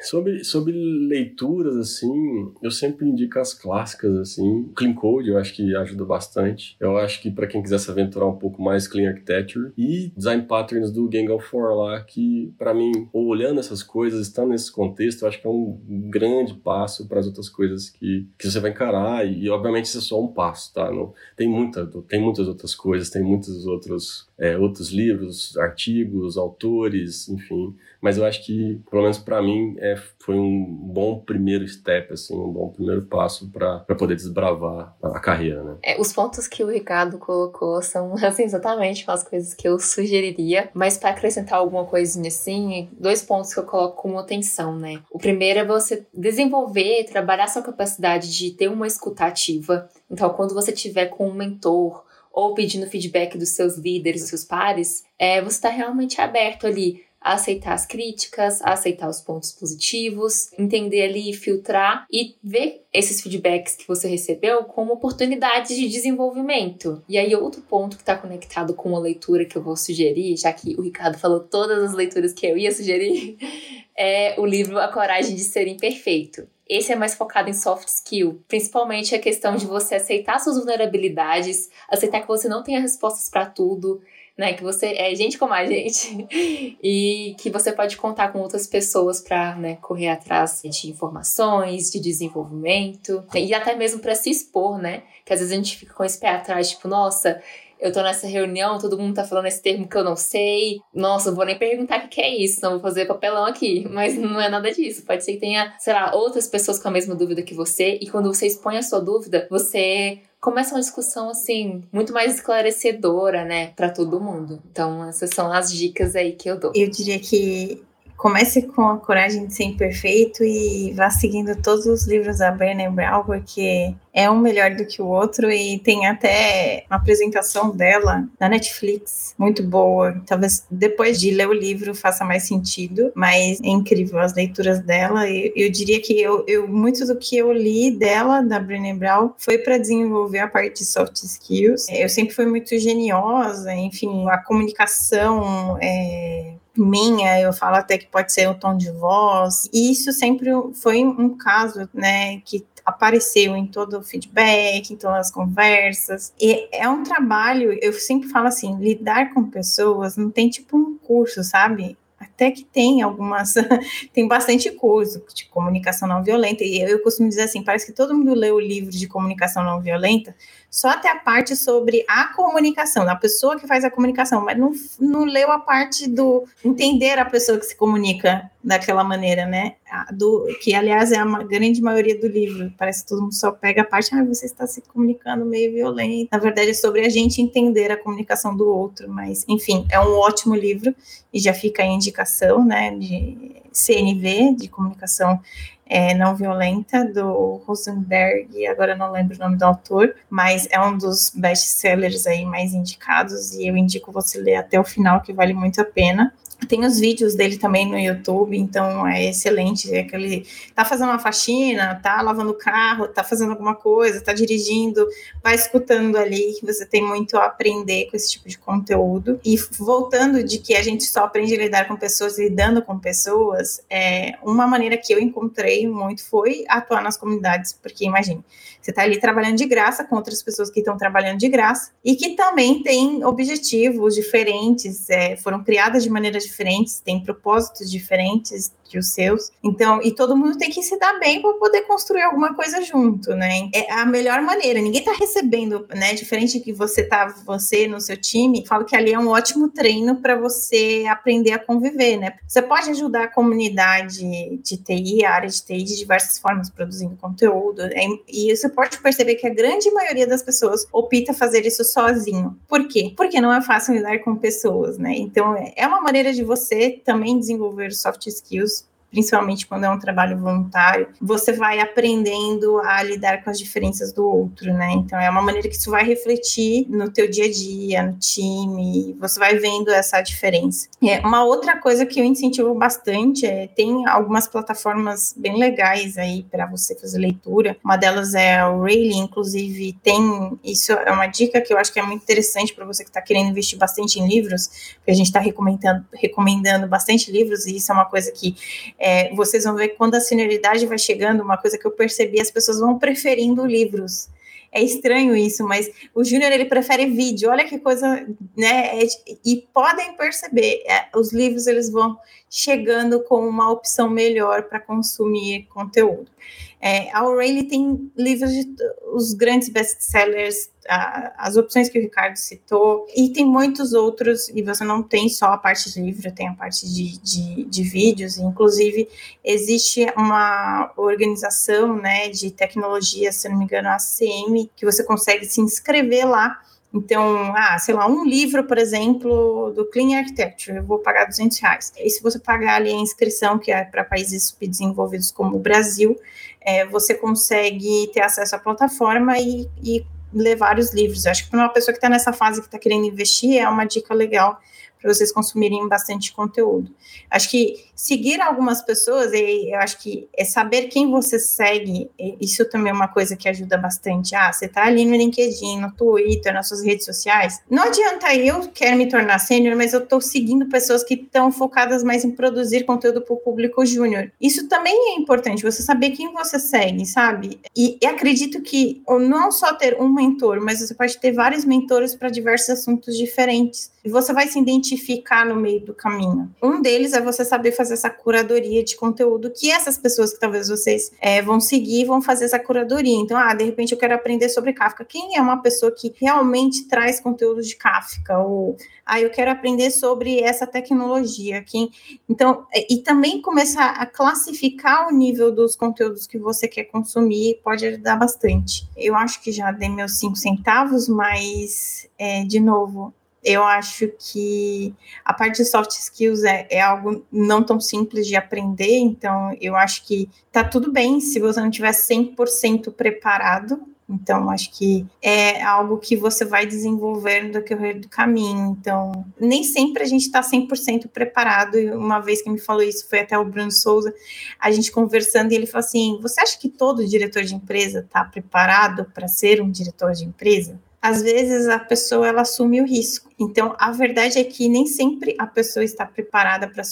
Sobre, sobre leituras, assim, eu sempre indico as clássicas, assim. Clean Code eu acho que ajuda bastante. Eu acho que para quem quiser se aventurar um pouco mais, Clean Architecture. E Design Patterns do Gang of Four lá, que para mim, olhando essas coisas, estando nesse contexto, eu acho que é um grande passo para as outras coisas que, que você vai encarar. E, obviamente isso é só um passo, tá? Não, tem, muita, tem muitas outras coisas, tem muitos outros, é, outros livros, artigos, autores, enfim. Mas eu acho que, pelo menos para mim, é foi um bom primeiro step, assim, um bom primeiro passo para poder desbravar a carreira, né? É, os pontos que o Ricardo colocou são assim, exatamente as coisas que eu sugeriria, mas para acrescentar alguma coisinha assim, dois pontos que eu coloco como atenção, né? O primeiro é você desenvolver, trabalhar sua capacidade de ter uma escutativa. Então, quando você tiver com um mentor ou pedindo feedback dos seus líderes, dos seus pares, é, você está realmente aberto ali a aceitar as críticas, a aceitar os pontos positivos, entender ali, filtrar e ver esses feedbacks que você recebeu como oportunidades de desenvolvimento. E aí, outro ponto que está conectado com uma leitura que eu vou sugerir, já que o Ricardo falou todas as leituras que eu ia sugerir, é o livro A Coragem de Ser Imperfeito. Esse é mais focado em soft skill, principalmente a questão de você aceitar suas vulnerabilidades, aceitar que você não tem as respostas para tudo, né? Que você é gente como a gente e que você pode contar com outras pessoas para né, correr atrás de informações, de desenvolvimento e até mesmo para se expor, né? Que às vezes a gente fica com esse pé atrás, tipo, nossa, eu tô nessa reunião, todo mundo tá falando esse termo que eu não sei. Nossa, não vou nem perguntar o que é isso, não vou fazer papelão aqui. Mas não é nada disso. Pode ser que tenha, sei lá, outras pessoas com a mesma dúvida que você. E quando você expõe a sua dúvida, você começa uma discussão assim muito mais esclarecedora, né, para todo mundo. Então, essas são as dicas aí que eu dou. Eu diria que comece com a coragem de ser imperfeito e vá seguindo todos os livros da Brené Brown, porque é um melhor do que o outro e tem até uma apresentação dela na Netflix muito boa. Talvez depois de ler o livro faça mais sentido, mas é incrível as leituras dela. Eu, eu diria que eu, eu, muito do que eu li dela, da Brené Brown, foi para desenvolver a parte de soft skills. Eu sempre fui muito geniosa, enfim, a comunicação é, minha, eu falo até que pode ser o tom de voz. E isso sempre foi um caso, né, que apareceu em todo o feedback, em todas as conversas. E é um trabalho, eu sempre falo assim, lidar com pessoas não tem tipo um curso, sabe? Até que tem algumas, tem bastante curso de comunicação não violenta, e eu, eu costumo dizer assim, parece que todo mundo lê o livro de comunicação não violenta, só até a parte sobre a comunicação, da pessoa que faz a comunicação, mas não, não leu a parte do entender a pessoa que se comunica daquela maneira, né? Do, que, aliás, é a grande maioria do livro. Parece que todo mundo só pega a parte, ah, você está se comunicando meio violento. Na verdade, é sobre a gente entender a comunicação do outro, mas, enfim, é um ótimo livro e já fica a indicação, né, de CNV, de comunicação é, não violenta, do Rosenberg, agora não lembro o nome do autor, mas é um dos best-sellers aí mais indicados, e eu indico você ler até o final, que vale muito a pena. Tem os vídeos dele também no YouTube, então é excelente. É que ele tá fazendo uma faxina, tá lavando o carro, tá fazendo alguma coisa, tá dirigindo, vai escutando ali, você tem muito a aprender com esse tipo de conteúdo. E voltando de que a gente só aprende a lidar com pessoas lidando com pessoas, é, uma maneira que eu encontrei muito foi atuar nas comunidades, porque imagine, você está ali trabalhando de graça com outras pessoas que estão trabalhando de graça e que também têm objetivos diferentes, é, foram criadas de maneiras diferentes, têm propósitos diferentes, que os seus. Então, e todo mundo tem que se dar bem para poder construir alguma coisa junto, né? É a melhor maneira. Ninguém tá recebendo, né? Diferente que você tá, você no seu time, falo que ali é um ótimo treino para você aprender a conviver, né? Você pode ajudar a comunidade de TI, a área de TI, de diversas formas, produzindo conteúdo. Né? E você pode perceber que a grande maioria das pessoas opta fazer isso sozinho. Por quê? Porque não é fácil lidar com pessoas, né? Então, é uma maneira de você também desenvolver soft skills principalmente quando é um trabalho voluntário, você vai aprendendo a lidar com as diferenças do outro, né? Então é uma maneira que isso vai refletir no teu dia a dia, no time, você vai vendo essa diferença. É, uma outra coisa que eu incentivo bastante é tem algumas plataformas bem legais aí para você fazer leitura. Uma delas é o Rayleigh, inclusive tem isso é uma dica que eu acho que é muito interessante para você que está querendo investir bastante em livros, porque a gente está recomendando recomendando bastante livros e isso é uma coisa que é, vocês vão ver que quando a senioridade vai chegando, uma coisa que eu percebi, as pessoas vão preferindo livros. É estranho isso, mas o Júnior ele prefere vídeo. Olha que coisa, né? É, e podem perceber, é, os livros eles vão chegando com uma opção melhor para consumir conteúdo. É, a O'Reilly tem livros de os grandes best-sellers, as opções que o Ricardo citou, e tem muitos outros, e você não tem só a parte de livro, tem a parte de, de, de vídeos, inclusive existe uma organização né, de tecnologia, se não me engano, a ACM, que você consegue se inscrever lá então, ah, sei lá, um livro, por exemplo, do Clean Architecture, eu vou pagar 200 reais. E se você pagar ali a inscrição, que é para países subdesenvolvidos como o Brasil, é, você consegue ter acesso à plataforma e, e ler vários livros. Eu acho que para uma pessoa que está nessa fase que está querendo investir, é uma dica legal para vocês consumirem bastante conteúdo. Acho que seguir algumas pessoas, e eu acho que é saber quem você segue, isso também é uma coisa que ajuda bastante. Ah, você está ali no LinkedIn, no Twitter, nas suas redes sociais. Não adianta eu quero me tornar sênior, mas eu estou seguindo pessoas que estão focadas mais em produzir conteúdo para o público júnior. Isso também é importante, você saber quem você segue, sabe? E, e acredito que não só ter um mentor, mas você pode ter vários mentores para diversos assuntos diferentes. E você vai se identificar no meio do caminho. Um deles é você saber fazer essa curadoria de conteúdo que essas pessoas que talvez vocês é, vão seguir vão fazer essa curadoria. Então, ah, de repente eu quero aprender sobre Kafka. Quem é uma pessoa que realmente traz conteúdo de Kafka? Ou, ah, eu quero aprender sobre essa tecnologia. Quem... Então, é, e também começar a classificar o nível dos conteúdos que você quer consumir pode ajudar bastante. Eu acho que já dei meus cinco centavos, mas, é, de novo, eu acho que a parte de soft skills é, é, algo não tão simples de aprender, então eu acho que tá tudo bem se você não tiver 100% preparado. Então, acho que é algo que você vai desenvolver no decorrer do caminho. Então, nem sempre a gente está 100% preparado. E uma vez que me falou isso, foi até o Bruno Souza, a gente conversando, e ele falou assim: Você acha que todo diretor de empresa está preparado para ser um diretor de empresa? Às vezes a pessoa ela assume o risco. Então, a verdade é que nem sempre a pessoa está preparada para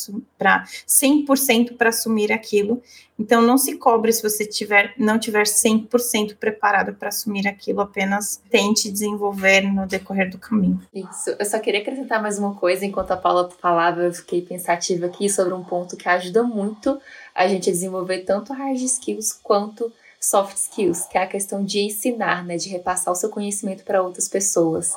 100% para assumir aquilo. Então, não se cobre se você tiver, não tiver 100% preparado para assumir aquilo, apenas tente desenvolver no decorrer do caminho. Isso. Eu só queria acrescentar mais uma coisa, enquanto a Paula falava, eu fiquei pensativa aqui sobre um ponto que ajuda muito a gente a desenvolver tanto hard skills quanto soft skills, que é a questão de ensinar, né, de repassar o seu conhecimento para outras pessoas.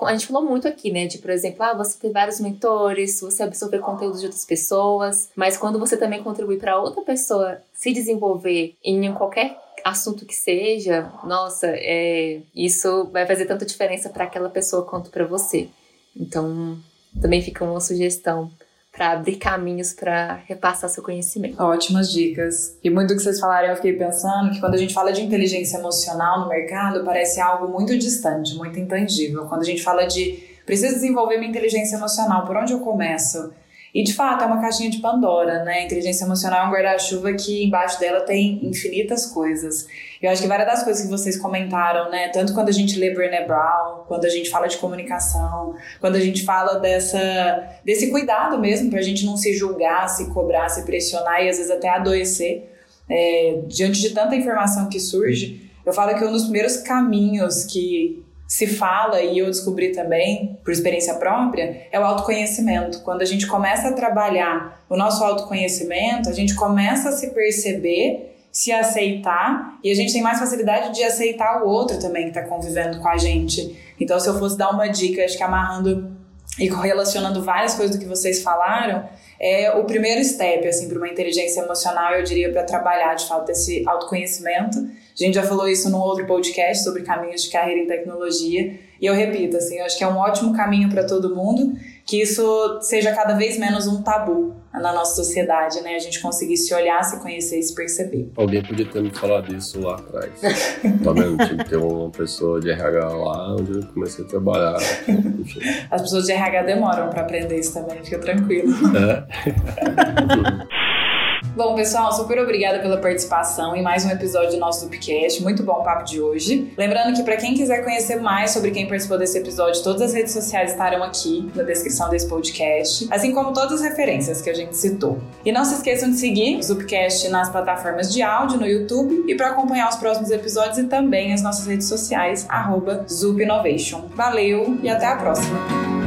A gente falou muito aqui, né, de, por exemplo, ah, você ter vários mentores, você absorver conteúdos de outras pessoas, mas quando você também contribui para outra pessoa se desenvolver em qualquer assunto que seja, nossa, é, isso vai fazer tanta diferença para aquela pessoa quanto para você. Então, também fica uma sugestão para abrir caminhos para repassar seu conhecimento. Ótimas dicas. E muito do que vocês falaram, eu fiquei pensando que quando a gente fala de inteligência emocional no mercado, parece algo muito distante, muito intangível. Quando a gente fala de preciso desenvolver minha inteligência emocional, por onde eu começo? E de fato é uma caixinha de Pandora, né? A inteligência emocional é um guarda-chuva que embaixo dela tem infinitas coisas. Eu acho que várias das coisas que vocês comentaram, né? Tanto quando a gente lê Brené Brown, quando a gente fala de comunicação, quando a gente fala dessa, desse cuidado mesmo pra gente não se julgar, se cobrar, se pressionar e às vezes até adoecer é, diante de tanta informação que surge. Eu falo que um dos primeiros caminhos que se fala, e eu descobri também por experiência própria, é o autoconhecimento. Quando a gente começa a trabalhar o nosso autoconhecimento, a gente começa a se perceber, se aceitar, e a gente tem mais facilidade de aceitar o outro também que está convivendo com a gente. Então, se eu fosse dar uma dica, acho que amarrando e correlacionando várias coisas do que vocês falaram, é o primeiro step assim para uma inteligência emocional, eu diria, para trabalhar de fato esse autoconhecimento a gente já falou isso num outro podcast sobre caminhos de carreira em tecnologia. E eu repito, assim, eu acho que é um ótimo caminho para todo mundo que isso seja cada vez menos um tabu na nossa sociedade, né? A gente conseguir se olhar, se conhecer e se perceber. Alguém podia ter me falado isso lá atrás. tá vendo? Tinha que ter uma pessoa de RH lá onde eu comecei a trabalhar. As pessoas de RH demoram para aprender isso também, fica tranquilo. É. Bom, pessoal, super obrigada pela participação em mais um episódio do nosso Dupcast. Muito bom o papo de hoje. Lembrando que para quem quiser conhecer mais sobre quem participou desse episódio, todas as redes sociais estarão aqui na descrição desse podcast, assim como todas as referências que a gente citou. E não se esqueçam de seguir o Zupcast nas plataformas de áudio, no YouTube, e para acompanhar os próximos episódios e também as nossas redes sociais, arroba. Valeu e até a próxima!